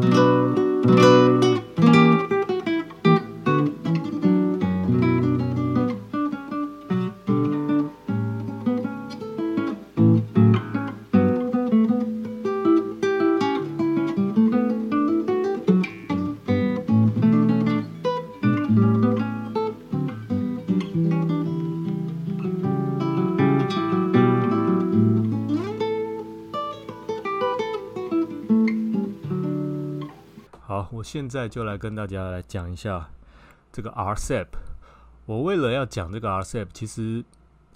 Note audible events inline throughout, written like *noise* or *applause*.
好，现在就来跟大家来讲一下这个 RCEP。我为了要讲这个 RCEP，其实，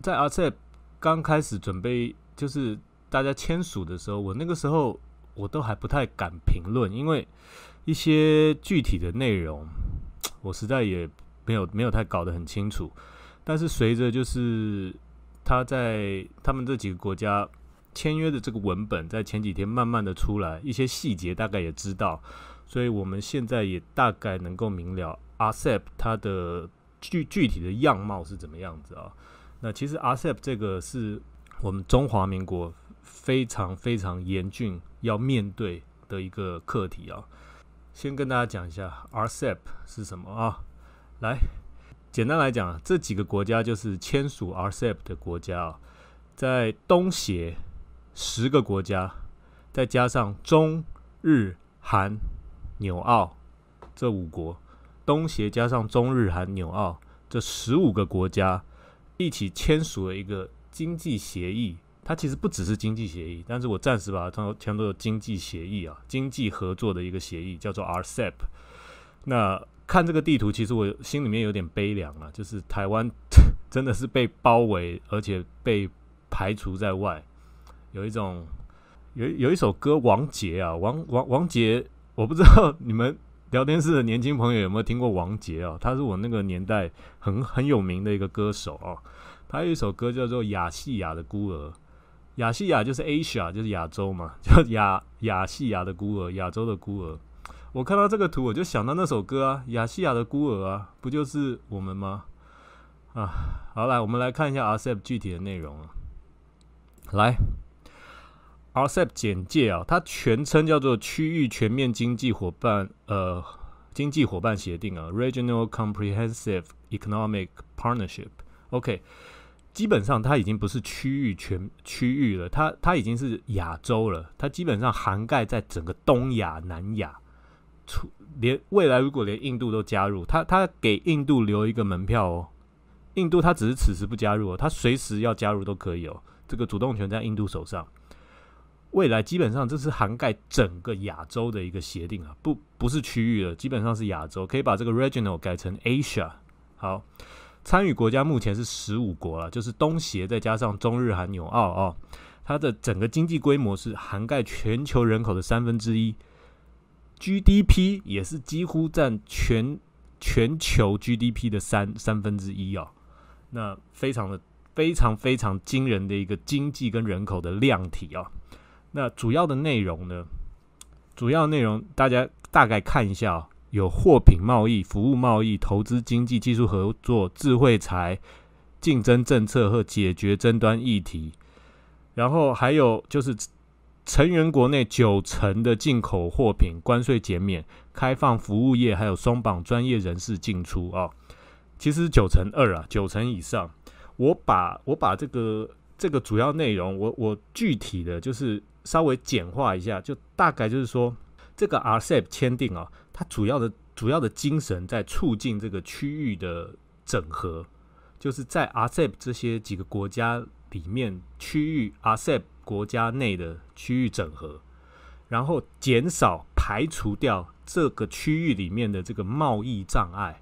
在 RCEP 刚开始准备，就是大家签署的时候，我那个时候我都还不太敢评论，因为一些具体的内容，我实在也没有没有太搞得很清楚。但是随着就是他在他们这几个国家签约的这个文本，在前几天慢慢的出来，一些细节大概也知道。所以我们现在也大概能够明了 RCEP 它的具具体的样貌是怎么样子啊？那其实 RCEP 这个是我们中华民国非常非常严峻要面对的一个课题啊。先跟大家讲一下 RCEP 是什么啊？来，简单来讲，这几个国家就是签署 RCEP 的国家啊，在东协十个国家，再加上中日韩。纽澳这五国，东协加上中日韩纽澳这十五个国家一起签署了一个经济协议。它其实不只是经济协议，但是我暂时把它称作经济协议啊，经济合作的一个协议，叫做 RCEP。那看这个地图，其实我心里面有点悲凉啊，就是台湾 *laughs* 真的是被包围，而且被排除在外，有一种有有一首歌，王杰啊，王王王杰。我不知道 *laughs* 你们聊天室的年轻朋友有没有听过王杰啊？他是我那个年代很很有名的一个歌手哦。他有一首歌叫做《亚细亚的孤儿》，亚细亚就是 Asia，就是亚洲嘛，*laughs* 叫亚亚细亚的孤儿，亚洲的孤儿。我看到这个图，我就想到那首歌啊，《亚细亚的孤儿》啊，不就是我们吗？啊，好来，我们来看一下 RCEP 具体的内容啊，来。RCEP 简介啊，它全称叫做区域全面经济伙伴呃经济伙伴协定啊，Regional Comprehensive Economic Partnership。OK，基本上它已经不是区域全区域了，它它已经是亚洲了，它基本上涵盖在整个东亚、南亚，出连未来如果连印度都加入，它它给印度留一个门票哦，印度它只是此时不加入哦，它随时要加入都可以哦，这个主动权在印度手上。未来基本上这是涵盖整个亚洲的一个协定啊，不不是区域了，基本上是亚洲，可以把这个 regional 改成 Asia。好，参与国家目前是十五国了，就是东协再加上中日韩纽澳啊，它的整个经济规模是涵盖全球人口的三分之一，GDP 也是几乎占全全球 GDP 的三三分之一啊，那非常的非常非常惊人的一个经济跟人口的量体啊。那主要的内容呢？主要内容大家大概看一下，有货品贸易、服务贸易、投资经济、技术合作、智慧财、竞争政策和解决争端议题。然后还有就是成员国内九成的进口货品关税减免，开放服务业，还有松绑专业人士进出啊。其实九成二啊，九成以上。我把我把这个这个主要内容，我我具体的就是。稍微简化一下，就大概就是说，这个 RCEP 签订啊，它主要的主要的精神在促进这个区域的整合，就是在 RCEP 这些几个国家里面，区域 RCEP 国家内的区域整合，然后减少排除掉这个区域里面的这个贸易障碍。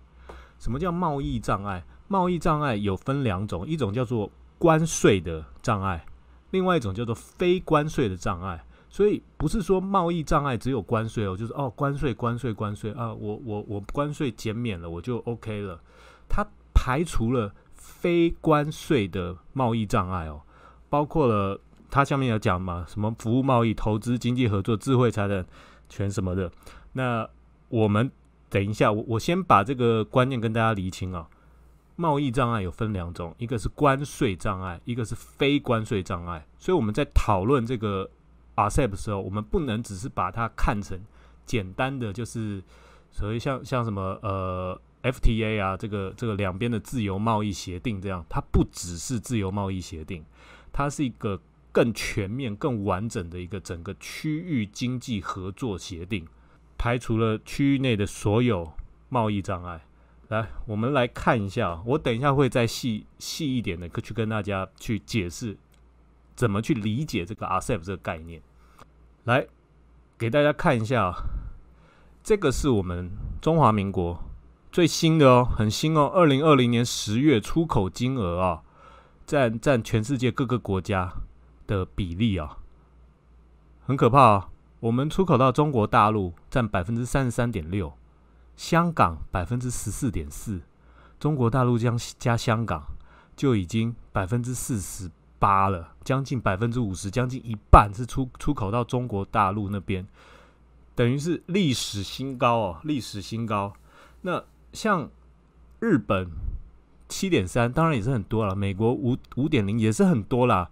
什么叫贸易障碍？贸易障碍有分两种，一种叫做关税的障碍。另外一种叫做非关税的障碍，所以不是说贸易障碍只有关税哦，就是哦关税关税关税啊，我我我关税减免了我就 OK 了，它排除了非关税的贸易障碍哦，包括了它下面有讲嘛，什么服务贸易、投资、经济合作、智慧财产权什么的，那我们等一下，我我先把这个观念跟大家厘清啊。贸易障碍有分两种，一个是关税障碍，一个是非关税障碍。所以我们在讨论这个 RCEP 的时候，我们不能只是把它看成简单的就是所谓像像什么呃 FTA 啊，这个这个两边的自由贸易协定这样，它不只是自由贸易协定，它是一个更全面、更完整的一个整个区域经济合作协定，排除了区域内的所有贸易障碍。来，我们来看一下，我等一下会再细细一点的去跟大家去解释怎么去理解这个 RCEP 这个概念。来，给大家看一下，这个是我们中华民国最新的哦，很新哦，二零二零年十月出口金额啊，占占全世界各个国家的比例啊，很可怕啊。我们出口到中国大陆占百分之三十三点六。香港百分之十四点四，中国大陆将加香港就已经百分之四十八了，将近百分之五十，将近一半是出出口到中国大陆那边，等于是历史新高哦，历史新高。那像日本七点三，当然也是很多了，美国五五点零也是很多啦。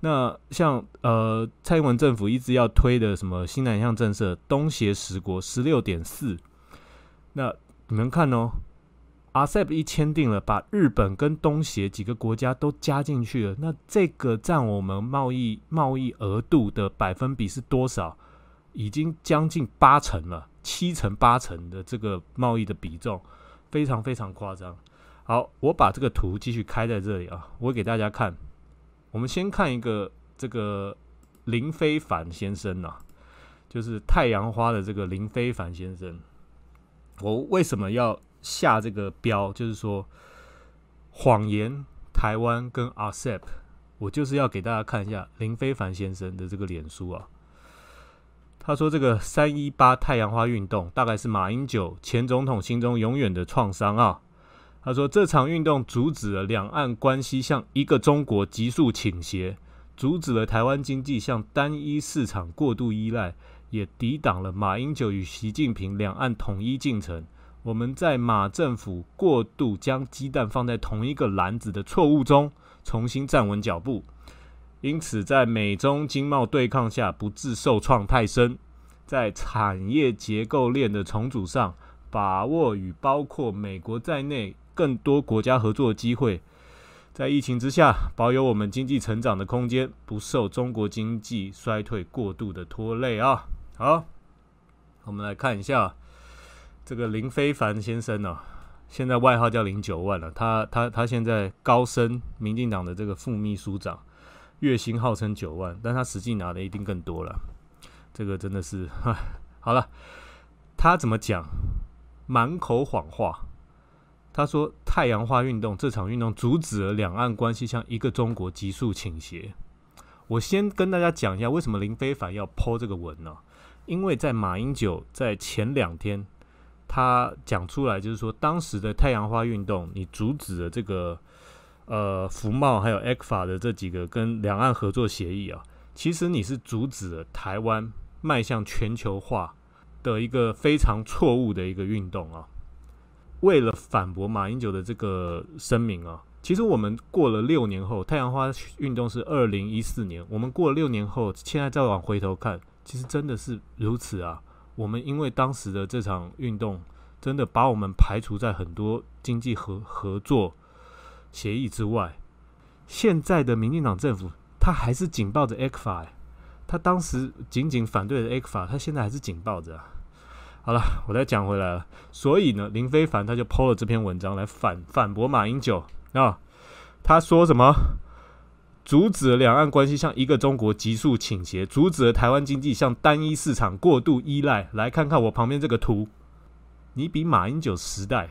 那像呃蔡英文政府一直要推的什么新南向政策，东协十国十六点四。那你们看哦，RCEP 一签订了，把日本跟东协几个国家都加进去了。那这个占我们贸易贸易额度的百分比是多少？已经将近八成了，七成八成的这个贸易的比重，非常非常夸张。好，我把这个图继续开在这里啊，我给大家看。我们先看一个这个林非凡先生呐，就是太阳花的这个林非凡先生。我为什么要下这个标？就是说，谎言台湾跟 RCEP，我就是要给大家看一下林非凡先生的这个脸书啊。他说：“这个三一八太阳花运动大概是马英九前总统心中永远的创伤啊。”他说：“这场运动阻止了两岸关系向一个中国急速倾斜，阻止了台湾经济向单一市场过度依赖。”也抵挡了马英九与习近平两岸统一进程。我们在马政府过度将鸡蛋放在同一个篮子的错误中，重新站稳脚步。因此，在美中经贸对抗下，不致受创太深。在产业结构链的重组上，把握与包括美国在内更多国家合作机会。在疫情之下，保有我们经济成长的空间，不受中国经济衰退过度的拖累啊。好，我们来看一下这个林非凡先生呢，现在外号叫零九万了。他他他现在高升民进党的这个副秘书长，月薪号称九万，但他实际拿的一定更多了。这个真的是，*laughs* 好了，他怎么讲？满口谎话。他说太阳花运动这场运动阻止了两岸关系向一个中国急速倾斜。我先跟大家讲一下，为什么林非凡要抛这个文呢？因为在马英九在前两天，他讲出来就是说，当时的太阳花运动，你阻止了这个呃福茂还有 e 克法的这几个跟两岸合作协议啊，其实你是阻止了台湾迈向全球化的一个非常错误的一个运动啊。为了反驳马英九的这个声明啊，其实我们过了六年后，太阳花运动是二零一四年，我们过了六年后，现在再往回头看。其实真的是如此啊！我们因为当时的这场运动，真的把我们排除在很多经济合合作协议之外。现在的民进党政府，他还是紧抱着 ECFA，他当时仅仅反对了 ECFA，他现在还是紧抱着。好了，我再讲回来了。所以呢，林非凡他就 PO 了这篇文章来反反驳马英九啊，他说什么？阻止了两岸关系向一个中国急速倾斜，阻止了台湾经济向单一市场过度依赖。来看看我旁边这个图，你比马英九时代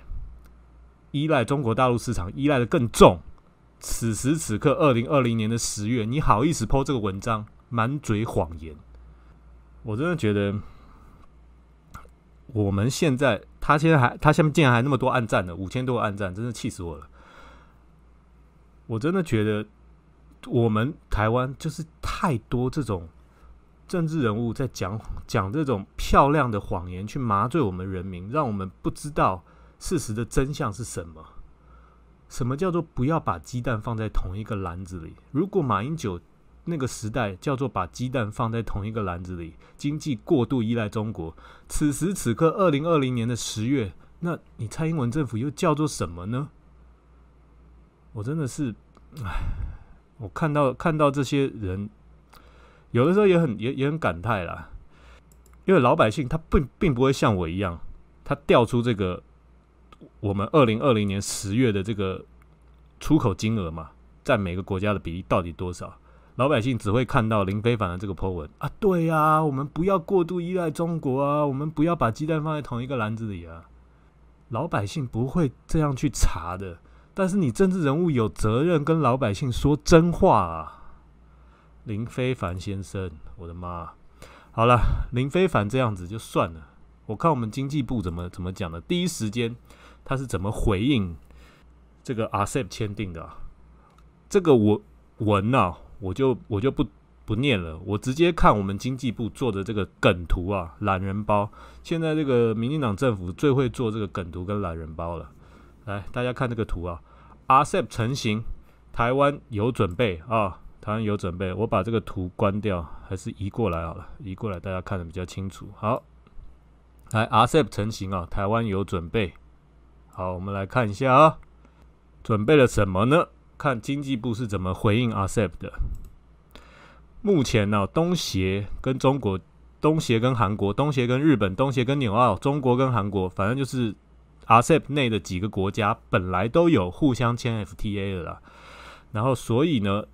依赖中国大陆市场依赖的更重。此时此刻，二零二零年的十月，你好意思抛这个文章，满嘴谎言。我真的觉得，我们现在他现在还他下面竟然还那么多暗赞的，五千多个暗赞，真的气死我了。我真的觉得。我们台湾就是太多这种政治人物在讲讲这种漂亮的谎言，去麻醉我们人民，让我们不知道事实的真相是什么。什么叫做不要把鸡蛋放在同一个篮子里？如果马英九那个时代叫做把鸡蛋放在同一个篮子里，经济过度依赖中国。此时此刻，二零二零年的十月，那你蔡英文政府又叫做什么呢？我真的是，唉，我看到看到这些人，有的时候也很也也很感慨啦，因为老百姓他并并不会像我一样，他调出这个我们二零二零年十月的这个出口金额嘛，在每个国家的比例到底多少？老百姓只会看到林非凡的这个 po 文啊，对呀，我们不要过度依赖中国啊，我们不要把鸡蛋放在同一个篮子里啊。老百姓不会这样去查的，但是你政治人物有责任跟老百姓说真话啊。林非凡先生，我的妈！好了，林非凡这样子就算了，我看我们经济部怎么怎么讲的。第一时间他是怎么回应这个 RCEP 签订的？这个我文啊。我就我就不不念了，我直接看我们经济部做的这个梗图啊，懒人包。现在这个民进党政府最会做这个梗图跟懒人包了。来，大家看这个图啊，RCEP 成型，台湾有准备啊，台湾有准备。我把这个图关掉，还是移过来好了，移过来大家看的比较清楚。好，来 RCEP 成型啊，台湾有准备。好，我们来看一下啊，准备了什么呢？看经济部是怎么回应 RCEP 的。目前呢，东协跟中国、东协跟韩国、东协跟日本、东协跟纽澳、中国跟韩国，反正就是 RCEP 内的几个国家，本来都有互相签 FTA 的啦。然后，所以呢，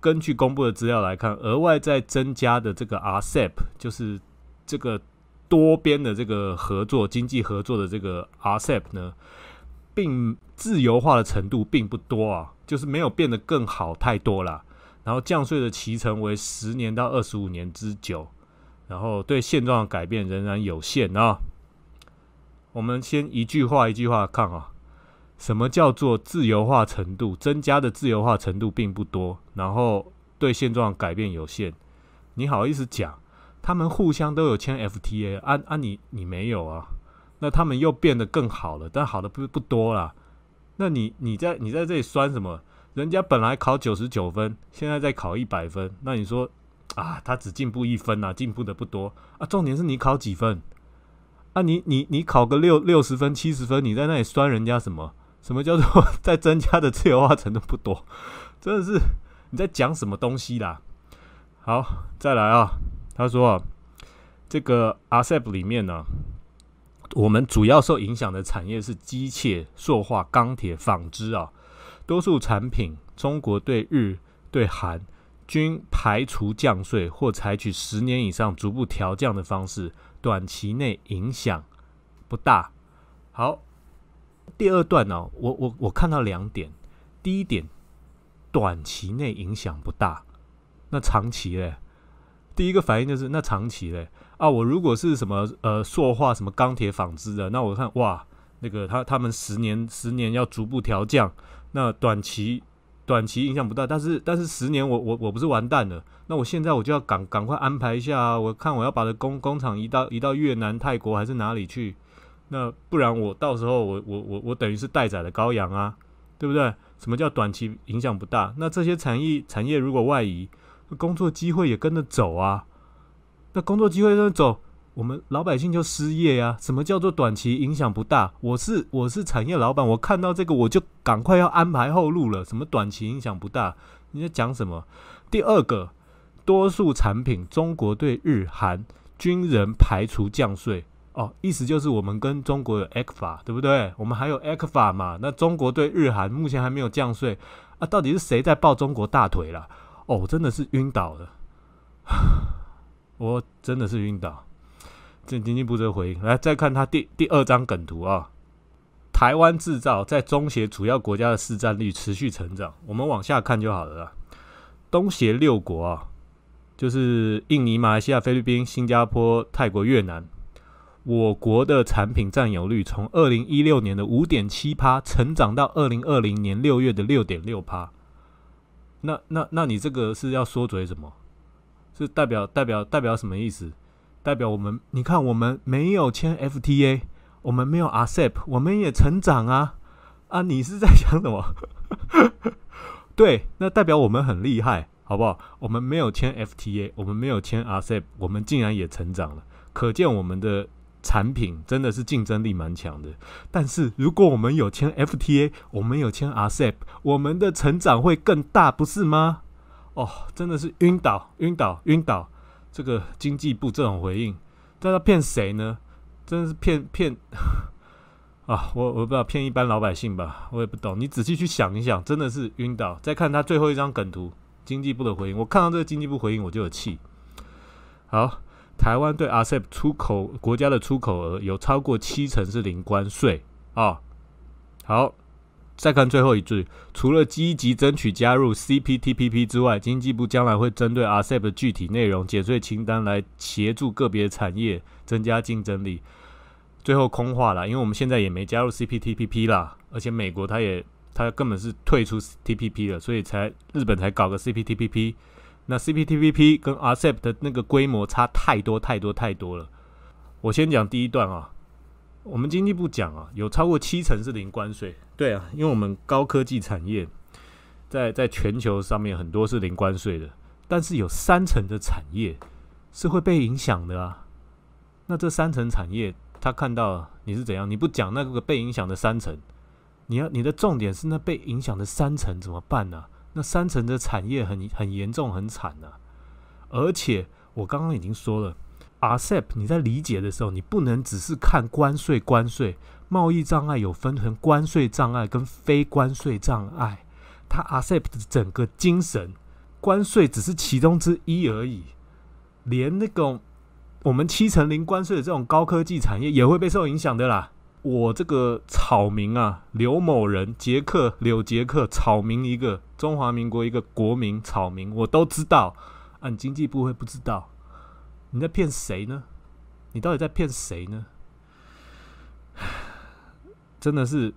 根据公布的资料来看，额外再增加的这个 RCEP，就是这个多边的这个合作、经济合作的这个 RCEP 呢，并自由化的程度并不多啊。就是没有变得更好太多了，然后降税的期程为十年到二十五年之久，然后对现状的改变仍然有限啊。我们先一句话一句话看啊，什么叫做自由化程度？增加的自由化程度并不多，然后对现状改变有限。你好意思讲？他们互相都有签 FTA，啊啊你你没有啊？那他们又变得更好了，但好的不不多啦。那你你在你在这里酸什么？人家本来考九十九分，现在在考一百分，那你说啊，他只进步一分啊，进步的不多啊。重点是你考几分啊？你你你考个六六十分、七十分，你在那里酸人家什么？什么叫做 *laughs* 在增加的自由化程度不多？真的是你在讲什么东西啦？好，再来啊，他说啊，这个 RCEP 里面呢。我们主要受影响的产业是机械、塑化、钢铁、纺织啊，多数产品中国对日、对韩均排除降税或采取十年以上逐步调降的方式，短期内影响不大。好，第二段呢，我我我看到两点，第一点，短期内影响不大，那长期嘞？第一个反应就是那长期嘞。啊，我如果是什么呃塑化、什么钢铁、纺织的，那我看哇，那个他他们十年十年要逐步调降，那短期短期影响不大，但是但是十年我我我不是完蛋了？那我现在我就要赶赶快安排一下啊！我看我要把这工工厂移到移到越南、泰国还是哪里去？那不然我到时候我我我我等于是待宰的羔羊啊，对不对？什么叫短期影响不大？那这些产业产业如果外移，工作机会也跟着走啊。那工作机会跟着走，我们老百姓就失业呀？什么叫做短期影响不大？我是我是产业老板，我看到这个我就赶快要安排后路了。什么短期影响不大？你在讲什么？第二个，多数产品中国对日韩军人排除降税哦，意思就是我们跟中国有 X 法，对不对？我们还有 X 法嘛？那中国对日韩目前还没有降税啊？到底是谁在抱中国大腿了？哦，真的是晕倒了。*sighs* 我真的是晕倒。这经济部这回应，来再看他第第二张梗图啊。台湾制造在中协主要国家的市占率持续成长。我们往下看就好了啦。东协六国啊，就是印尼、马来西亚、菲律宾、新加坡、泰国、越南。我国的产品占有率从二零一六年的五点七趴，成长到二零二零年六月的六点六趴。那那那你这个是要说嘴什么？是代表代表代表什么意思？代表我们你看我们没有签 FTA，我们没有 RCEP，我们也成长啊啊！你是在想什么？*laughs* 对，那代表我们很厉害，好不好？我们没有签 FTA，我们没有签 RCEP，我们竟然也成长了，可见我们的产品真的是竞争力蛮强的。但是如果我们有签 FTA，我们有签 RCEP，我们的成长会更大，不是吗？哦，真的是晕倒，晕倒，晕倒！这个经济部这种回应，这要骗谁呢？真的是骗骗 *laughs* 啊！我我不知道骗一般老百姓吧，我也不懂。你仔细去想一想，真的是晕倒。再看他最后一张梗图，经济部的回应，我看到这个经济部回应，我就有气。好，台湾对 RCEP 出口国家的出口额有超过七成是零关税啊。好。再看最后一句，除了积极争取加入 CPTPP 之外，经济部将来会针对 RCEP 的具体内容、减税清单来协助个别产业增加竞争力。最后空话了，因为我们现在也没加入 CPTPP 啦，而且美国它也它根本是退出 TPP 了，所以才日本才搞个 CPTPP。那 CPTPP 跟 RCEP 的那个规模差太多太多太多了。我先讲第一段啊。我们经济部讲啊，有超过七成是零关税。对啊，因为我们高科技产业在在全球上面很多是零关税的，但是有三成的产业是会被影响的啊。那这三层产业，他看到你是怎样？你不讲那个被影响的三层，你要你的重点是那被影响的三层怎么办呢？那三层的产业很很严重很惨呐。而且我刚刚已经说了。RCEP，你在理解的时候，你不能只是看关税，关税贸易障碍有分成关税障碍跟非关税障碍。它 RCEP 的整个精神，关税只是其中之一而已。连那种我们七成零关税的这种高科技产业也会被受影响的啦。我这个草民啊，刘某人，杰克柳杰克，草民一个，中华民国一个国民草民，我都知道。按经济部会不知道？你在骗谁呢？你到底在骗谁呢？真的是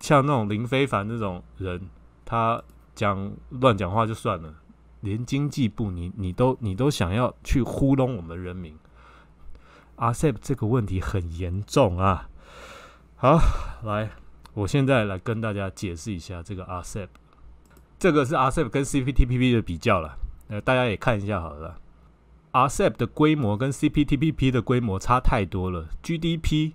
像那种林非凡这种人，他讲乱讲话就算了，连经济部你你都你都想要去糊弄我们人民。阿 s e p 这个问题很严重啊！好，来，我现在来跟大家解释一下这个阿 s e p 这个是阿 s e p 跟 CPTPP 的比较了，呃，大家也看一下好了。RCEP 的规模跟 CPTPP 的规模差太多了，GDP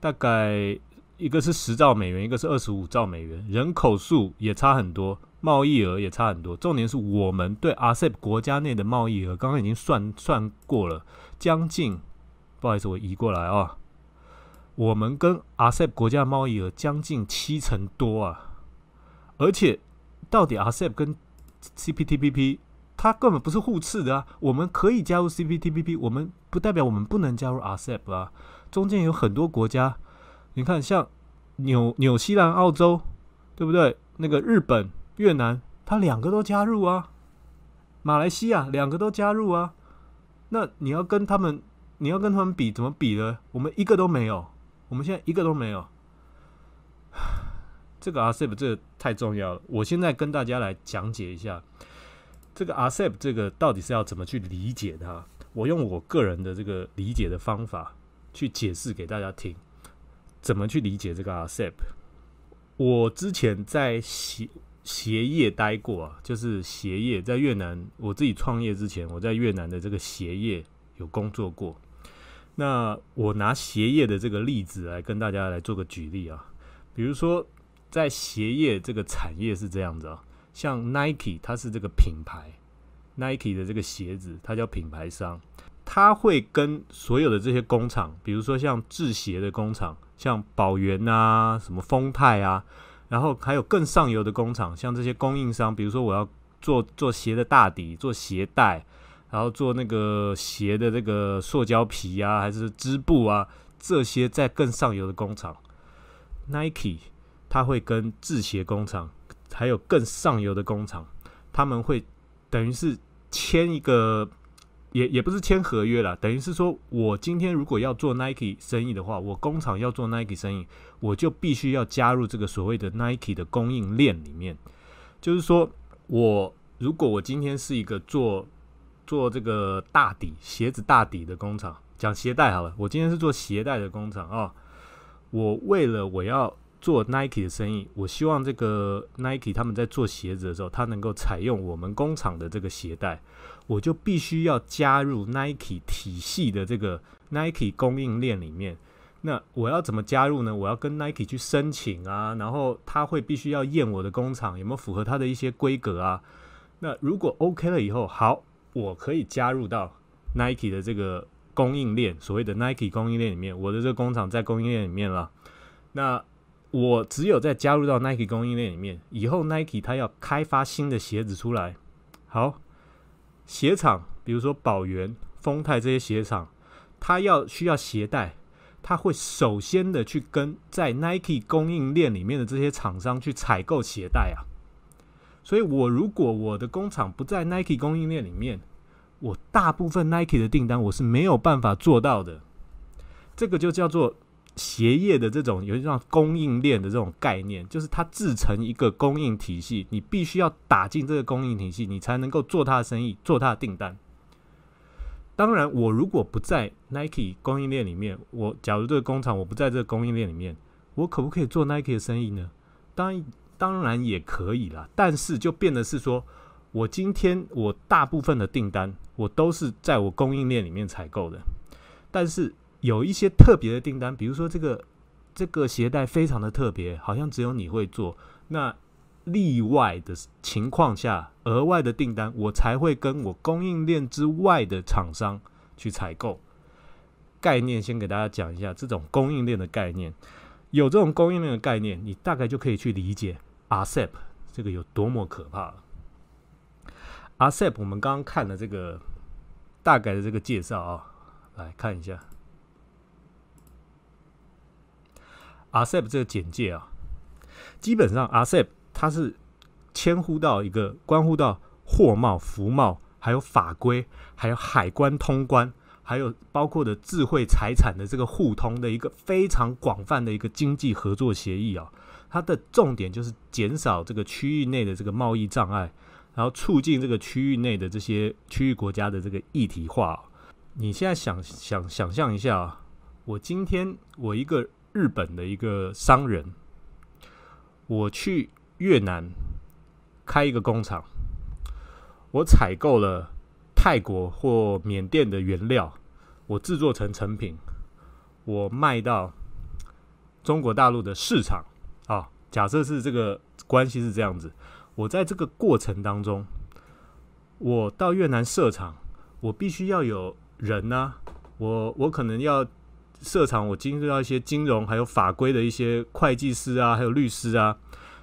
大概一个是十兆美元，一个是二十五兆美元，人口数也差很多，贸易额也差很多。重点是我们对 RCEP 国家内的贸易额，刚刚已经算算过了，将近，不好意思，我移过来啊，我们跟 RCEP 国家贸易额将近七成多啊，而且到底 RCEP 跟 CPTPP？它根本不是互斥的啊！我们可以加入 CPTPP，我们不代表我们不能加入 RCEP 啊。中间有很多国家，你看像纽纽西兰、澳洲，对不对？那个日本、越南，它两个都加入啊。马来西亚两个都加入啊。那你要跟他们，你要跟他们比，怎么比呢？我们一个都没有，我们现在一个都没有。*sighs* 这个 RCEP 这个太重要了，我现在跟大家来讲解一下。这个 RCEP 这个到底是要怎么去理解它？我用我个人的这个理解的方法去解释给大家听，怎么去理解这个 RCEP？我之前在鞋鞋业待过啊，就是鞋业在越南，我自己创业之前，我在越南的这个鞋业有工作过。那我拿鞋业的这个例子来跟大家来做个举例啊，比如说在鞋业这个产业是这样子啊。像 Nike，它是这个品牌，Nike 的这个鞋子，它叫品牌商，它会跟所有的这些工厂，比如说像制鞋的工厂，像宝源啊，什么丰泰啊，然后还有更上游的工厂，像这些供应商，比如说我要做做鞋的大底，做鞋带，然后做那个鞋的这个塑胶皮啊，还是织布啊，这些在更上游的工厂，Nike 它会跟制鞋工厂。还有更上游的工厂，他们会等于是签一个，也也不是签合约了，等于是说我今天如果要做 Nike 生意的话，我工厂要做 Nike 生意，我就必须要加入这个所谓的 Nike 的供应链里面。就是说我如果我今天是一个做做这个大底鞋子大底的工厂，讲鞋带好了，我今天是做鞋带的工厂啊，我为了我要做 Nike 的生意，我希望这个 Nike 他们在做鞋子的时候，他能够采用我们工厂的这个鞋带，我就必须要加入 Nike 体系的这个 Nike 供应链里面。那我要怎么加入呢？我要跟 Nike 去申请啊，然后他会必须要验我的工厂有没有符合他的一些规格啊。那如果 OK 了以后，好，我可以加入到 Nike 的这个供应链，所谓的 Nike 供应链里面，我的这个工厂在供应链里面了。那我只有在加入到 Nike 供应链里面以后，Nike 它要开发新的鞋子出来，好，鞋厂，比如说宝源、丰泰这些鞋厂，它要需要鞋带，它会首先的去跟在 Nike 供应链里面的这些厂商去采购鞋带啊。所以，我如果我的工厂不在 Nike 供应链里面，我大部分 Nike 的订单我是没有办法做到的。这个就叫做。鞋业的这种有一种供应链的这种概念，就是它制成一个供应体系，你必须要打进这个供应体系，你才能够做它的生意，做它的订单。当然，我如果不在 Nike 供应链里面，我假如这个工厂我不在这个供应链里面，我可不可以做 Nike 的生意呢？当然，当然也可以啦。但是就变得是说，我今天我大部分的订单我都是在我供应链里面采购的，但是。有一些特别的订单，比如说这个这个鞋带非常的特别，好像只有你会做。那例外的情况下，额外的订单，我才会跟我供应链之外的厂商去采购。概念先给大家讲一下，这种供应链的概念，有这种供应链的概念，你大概就可以去理解 RCEP 这个有多么可怕了。RCEP 我们刚刚看了这个大概的这个介绍啊，来看一下。RCEP 这个简介啊，基本上 RCEP 它是牵乎到一个关乎到货贸、服贸，还有法规，还有海关通关，还有包括的智慧财产的这个互通的一个非常广泛的一个经济合作协议啊。它的重点就是减少这个区域内的这个贸易障碍，然后促进这个区域内的这些区域国家的这个一体化。你现在想想想象一下啊，我今天我一个。日本的一个商人，我去越南开一个工厂，我采购了泰国或缅甸的原料，我制作成成品，我卖到中国大陆的市场啊。假设是这个关系是这样子，我在这个过程当中，我到越南设厂，我必须要有人呢，我我可能要。设厂，我经历到一些金融还有法规的一些会计师啊，还有律师啊，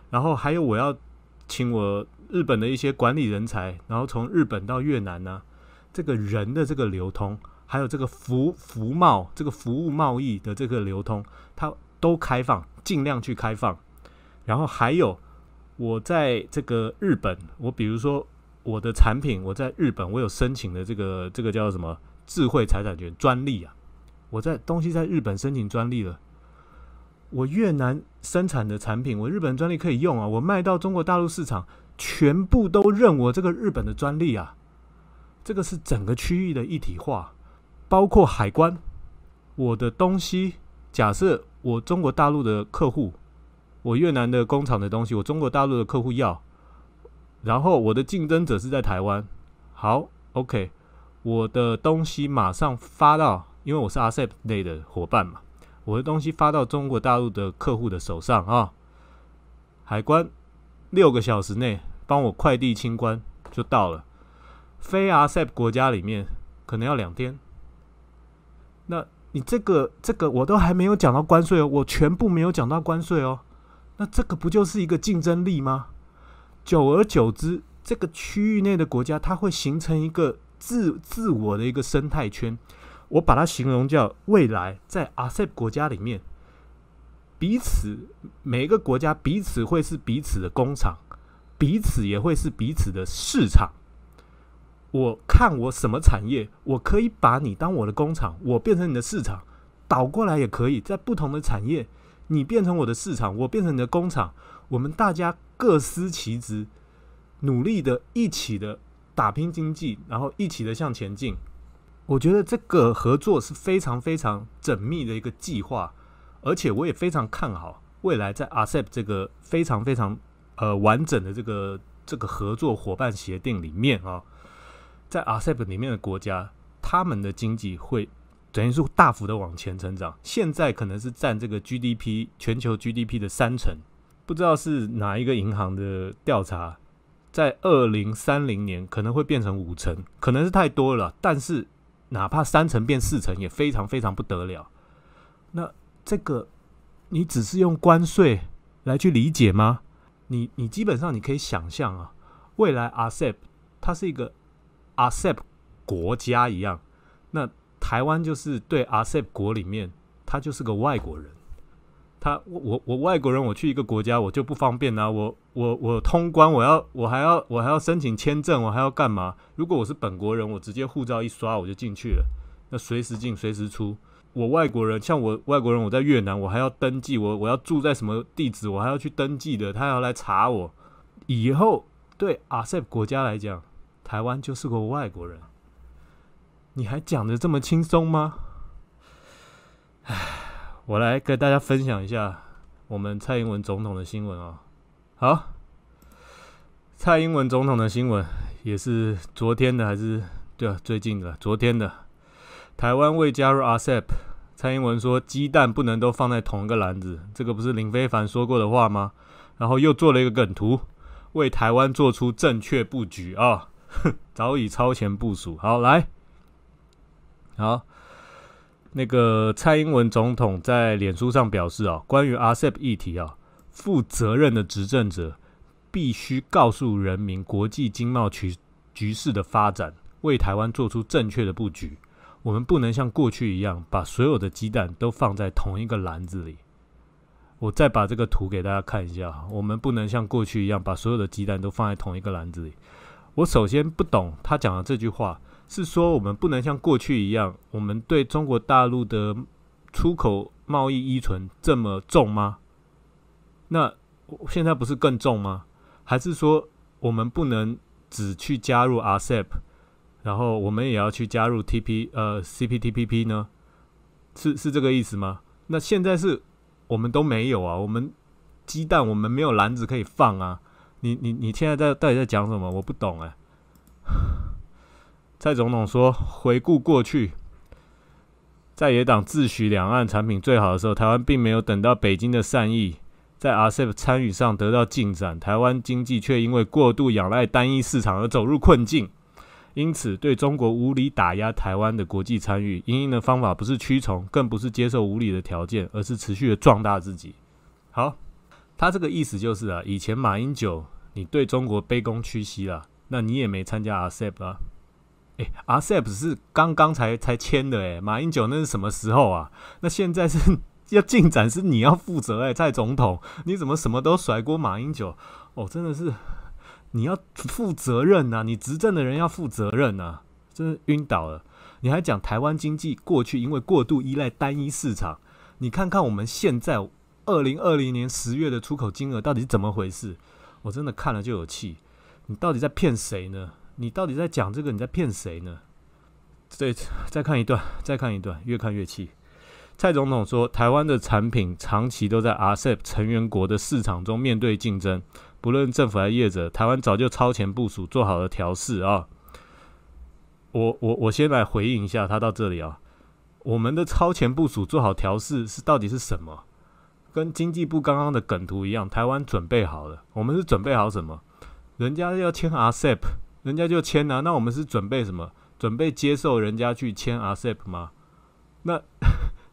然后还有我要请我日本的一些管理人才，然后从日本到越南呢，这个人的这个流通，还有这个服服贸这个服务贸易的这个流通，它都开放，尽量去开放。然后还有我在这个日本，我比如说我的产品，我在日本我有申请的这个这个叫什么智慧财产权专利啊。我在东西在日本申请专利了，我越南生产的产品，我日本专利可以用啊，我卖到中国大陆市场，全部都认我这个日本的专利啊，这个是整个区域的一体化，包括海关，我的东西，假设我中国大陆的客户，我越南的工厂的东西，我中国大陆的客户要，然后我的竞争者是在台湾，好，OK，我的东西马上发到。因为我是 RCEP 类的伙伴嘛，我的东西发到中国大陆的客户的手上啊，海关六个小时内帮我快递清关就到了，非 RCEP 国家里面可能要两天。那你这个这个我都还没有讲到关税哦，我全部没有讲到关税哦，那这个不就是一个竞争力吗？久而久之，这个区域内的国家它会形成一个自自我的一个生态圈。我把它形容叫未来在 RCEP 国家里面，彼此每一个国家彼此会是彼此的工厂，彼此也会是彼此的市场。我看我什么产业，我可以把你当我的工厂，我变成你的市场，倒过来也可以在不同的产业，你变成我的市场，我变成你的工厂，我们大家各司其职，努力的一起的打拼经济，然后一起的向前进。我觉得这个合作是非常非常缜密的一个计划，而且我也非常看好未来在 RCEP 这个非常非常呃完整的这个这个合作伙伴协定里面啊，在 RCEP 里面的国家，他们的经济会等于是大幅的往前成长。现在可能是占这个 GDP 全球 GDP 的三成，不知道是哪一个银行的调查，在二零三零年可能会变成五成，可能是太多了。但是哪怕三成变四成，也非常非常不得了。那这个你只是用关税来去理解吗？你你基本上你可以想象啊，未来 ASEP 它是一个 ASEP 国家一样，那台湾就是对 ASEP 国里面，他就是个外国人。他我我我外国人，我去一个国家我就不方便啊，我我我通关我要我还要我还要申请签证，我还要干嘛？如果我是本国人，我直接护照一刷我就进去了，那随时进随时出。我外国人，像我外国人，我在越南，我还要登记，我我要住在什么地址，我还要去登记的，他要来查我。以后对阿塞国家来讲，台湾就是个外国人，你还讲的这么轻松吗？唉，我来跟大家分享一下我们蔡英文总统的新闻啊。好，蔡英文总统的新闻也是昨天的，还是对啊，最近的，昨天的。台湾未加入 RCEP，蔡英文说鸡蛋不能都放在同一个篮子，这个不是林非凡说过的话吗？然后又做了一个梗图，为台湾做出正确布局啊，*laughs* 早已超前部署。好，来，好，那个蔡英文总统在脸书上表示啊，关于 RCEP 议题啊，负责任的执政者必须告诉人民国际经贸局局势的发展，为台湾做出正确的布局。我们不能像过去一样把所有的鸡蛋都放在同一个篮子里。我再把这个图给大家看一下。我们不能像过去一样把所有的鸡蛋都放在同一个篮子里。我首先不懂他讲的这句话，是说我们不能像过去一样，我们对中国大陆的出口贸易依存这么重吗？那现在不是更重吗？还是说我们不能只去加入 RCEP？然后我们也要去加入 TP 呃 CPTPP 呢？是是这个意思吗？那现在是我们都没有啊，我们鸡蛋我们没有篮子可以放啊！你你你现在在到底在讲什么？我不懂哎。蔡总统说，回顾过去，在野党自诩两岸产品最好的时候，台湾并没有等到北京的善意，在 RCEP 参与上得到进展，台湾经济却因为过度仰赖单一市场而走入困境。因此，对中国无理打压台湾的国际参与，应应的方法不是屈从，更不是接受无理的条件，而是持续的壮大自己。好，他这个意思就是啊，以前马英九你对中国卑躬屈膝了，那你也没参加 RCEP 啊？诶 r c e p 是刚刚才才签的诶，马英九那是什么时候啊？那现在是要进展，是你要负责诶，蔡总统，你怎么什么都甩锅马英九？哦，真的是。你要负责任呐！你执政的人要负责任呐！真是晕倒了！你还讲台湾经济过去因为过度依赖单一市场，你看看我们现在二零二零年十月的出口金额到底是怎么回事？我真的看了就有气！你到底在骗谁呢？你到底在讲这个？你在骗谁呢？再再看一段，再看一段，越看越气。蔡总统说，台湾的产品长期都在 RCEP 成员国的市场中面对竞争。不论政府还是业者，台湾早就超前部署，做好了调试啊。我我我先来回应一下他到这里啊。我们的超前部署做好调试是到底是什么？跟经济部刚刚的梗图一样，台湾准备好了。我们是准备好什么？人家要签 RCEP，人家就签啊。那我们是准备什么？准备接受人家去签 RCEP 吗？那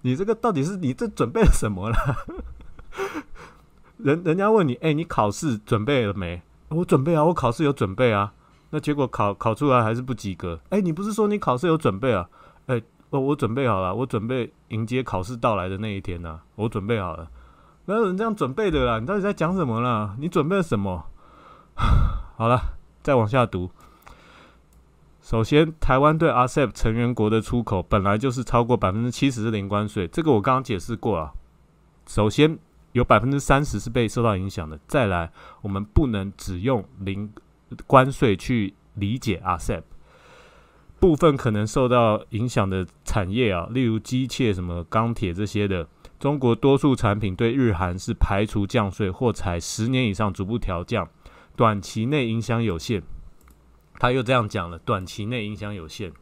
你这个到底是你这准备了什么了？*laughs* 人人家问你，哎，你考试准备了没？我准备啊，我考试有准备啊。那结果考考出来还是不及格。哎，你不是说你考试有准备啊？哎，我我准备好了，我准备迎接考试到来的那一天呢。我准备好了，哪有人这样准备的啦？你到底在讲什么啦？你准备了什么？*sighs* 好了，再往下读。首先，台湾对 RCEP 成员国的出口本来就是超过百分之七十是零关税，这个我刚刚解释过了。首先。有百分之三十是被受到影响的。再来，我们不能只用零关税去理解 RCEP，部分可能受到影响的产业啊，例如机械、什么钢铁这些的，中国多数产品对日韩是排除降税或采十年以上逐步调降，短期内影响有限。他又这样讲了，短期内影响有限，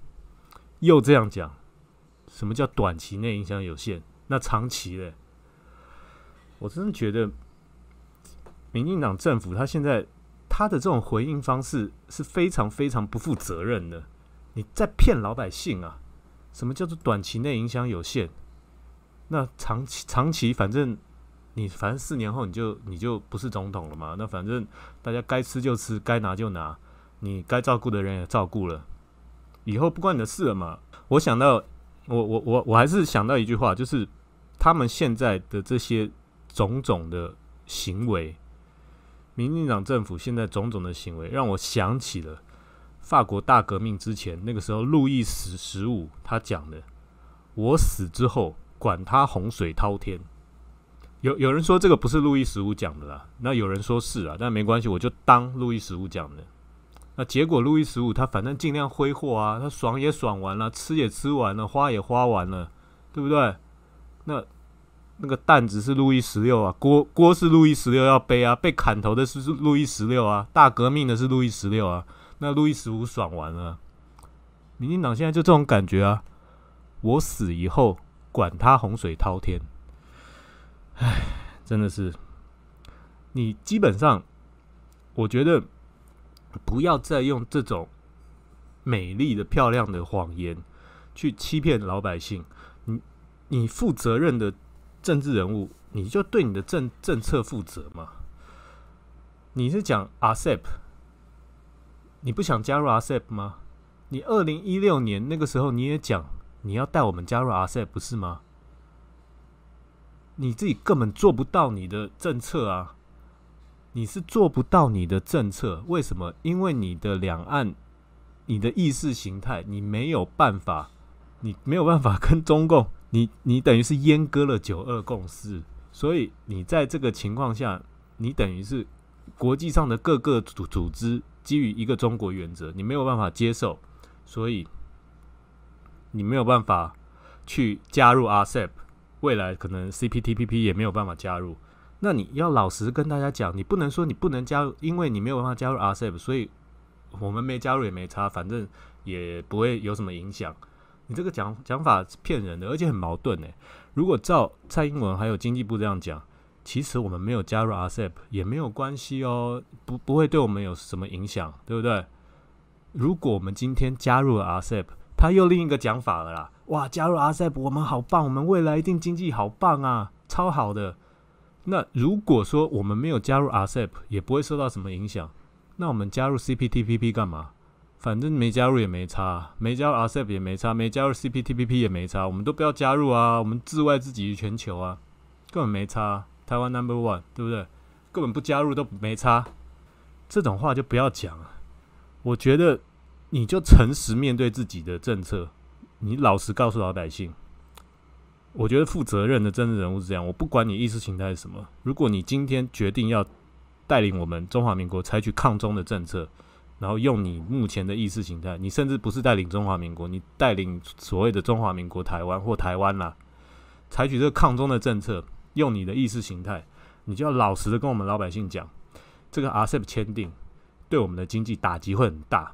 又这样讲，什么叫短期内影响有限？那长期嘞？我真的觉得，民进党政府他现在他的这种回应方式是非常非常不负责任的。你在骗老百姓啊！什么叫做短期内影响有限？那长期长期，反正你反正四年后你就你就不是总统了嘛。那反正大家该吃就吃，该拿就拿，你该照顾的人也照顾了，以后不关你的事了嘛。我想到，我我我我还是想到一句话，就是他们现在的这些种种的行为，民进党政府现在种种的行为，让我想起了。法国大革命之前，那个时候路易十十五他讲的：“我死之后，管他洪水滔天。”有有人说这个不是路易十五讲的啦，那有人说是啊，但没关系，我就当路易十五讲的。那结果路易十五他反正尽量挥霍啊，他爽也爽完了，吃也吃完了，花也花完了，对不对？那那个担子是路易十六啊，锅锅是路易十六要背啊，被砍头的是路易十六啊，大革命的是路易十六啊。那路易十五爽完了，民进党现在就这种感觉啊！我死以后，管他洪水滔天。唉，真的是，你基本上，我觉得不要再用这种美丽的、漂亮的谎言去欺骗老百姓。你，你负责任的政治人物，你就对你的政政策负责嘛。你是讲阿 Sep？你不想加入 RCEP 吗？你二零一六年那个时候你也讲你要带我们加入 RCEP 不是吗？你自己根本做不到你的政策啊！你是做不到你的政策，为什么？因为你的两岸、你的意识形态，你没有办法，你没有办法跟中共，你你等于是阉割了九二共识，所以你在这个情况下，你等于是国际上的各个组组织。基于一个中国原则，你没有办法接受，所以你没有办法去加入 RCEP，未来可能 CPTPP 也没有办法加入。那你要老实跟大家讲，你不能说你不能加入，因为你没有办法加入 RCEP，所以我们没加入也没差，反正也不会有什么影响。你这个讲讲法是骗人的，而且很矛盾诶。如果照蔡英文还有经济部这样讲。其实我们没有加入 RCEP 也没有关系哦，不不会对我们有什么影响，对不对？如果我们今天加入了 RCEP，他又另一个讲法了啦，哇，加入 RCEP 我们好棒，我们未来一定经济好棒啊，超好的。那如果说我们没有加入 RCEP，也不会受到什么影响，那我们加入 CPTPP 干嘛？反正没加入也没差，没加入 RCEP 也没差，没加入 CPTPP 也没差，我们都不要加入啊，我们自外自己于全球啊，根本没差。台湾 Number One，对不对？根本不加入都没差，这种话就不要讲了。我觉得你就诚实面对自己的政策，你老实告诉老百姓。我觉得负责任的政治人物是这样。我不管你意识形态是什么，如果你今天决定要带领我们中华民国采取抗中的政策，然后用你目前的意识形态，你甚至不是带领中华民国，你带领所谓的中华民国台湾或台湾啦，采取这个抗中的政策。用你的意识形态，你就要老实的跟我们老百姓讲，这个 RCEP 签订对我们的经济打击会很大，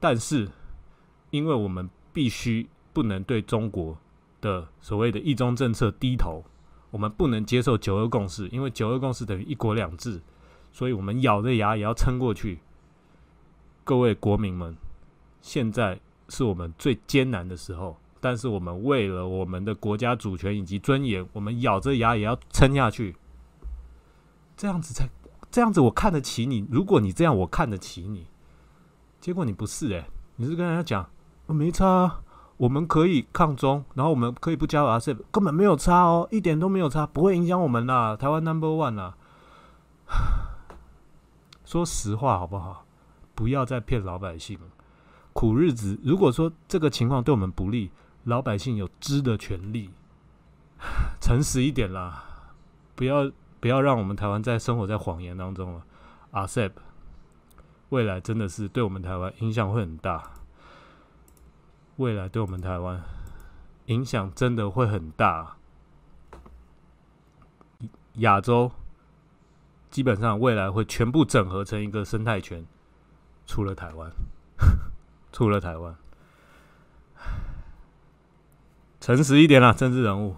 但是因为我们必须不能对中国的所谓的一中政策低头，我们不能接受九二共识，因为九二共识等于一国两制，所以我们咬着牙也要撑过去。各位国民们，现在是我们最艰难的时候。但是我们为了我们的国家主权以及尊严，我们咬着牙也要撑下去。这样子才这样子，我看得起你。如果你这样，我看得起你。结果你不是诶，你是跟人家讲我没差，我们可以抗中，然后我们可以不加入 RCEP，根本没有差哦，一点都没有差，不会影响我们啦。台湾 Number One 啦。*sighs* 说实话好不好？不要再骗老百姓。苦日子，如果说这个情况对我们不利。老百姓有知的权利，*sighs* 诚实一点啦，不要不要让我们台湾在生活在谎言当中了。阿 Sep，未来真的是对我们台湾影响会很大，未来对我们台湾影响真的会很大。亚洲基本上未来会全部整合成一个生态圈，除了台湾，*laughs* 除了台湾，诚实一点啦，政治人物。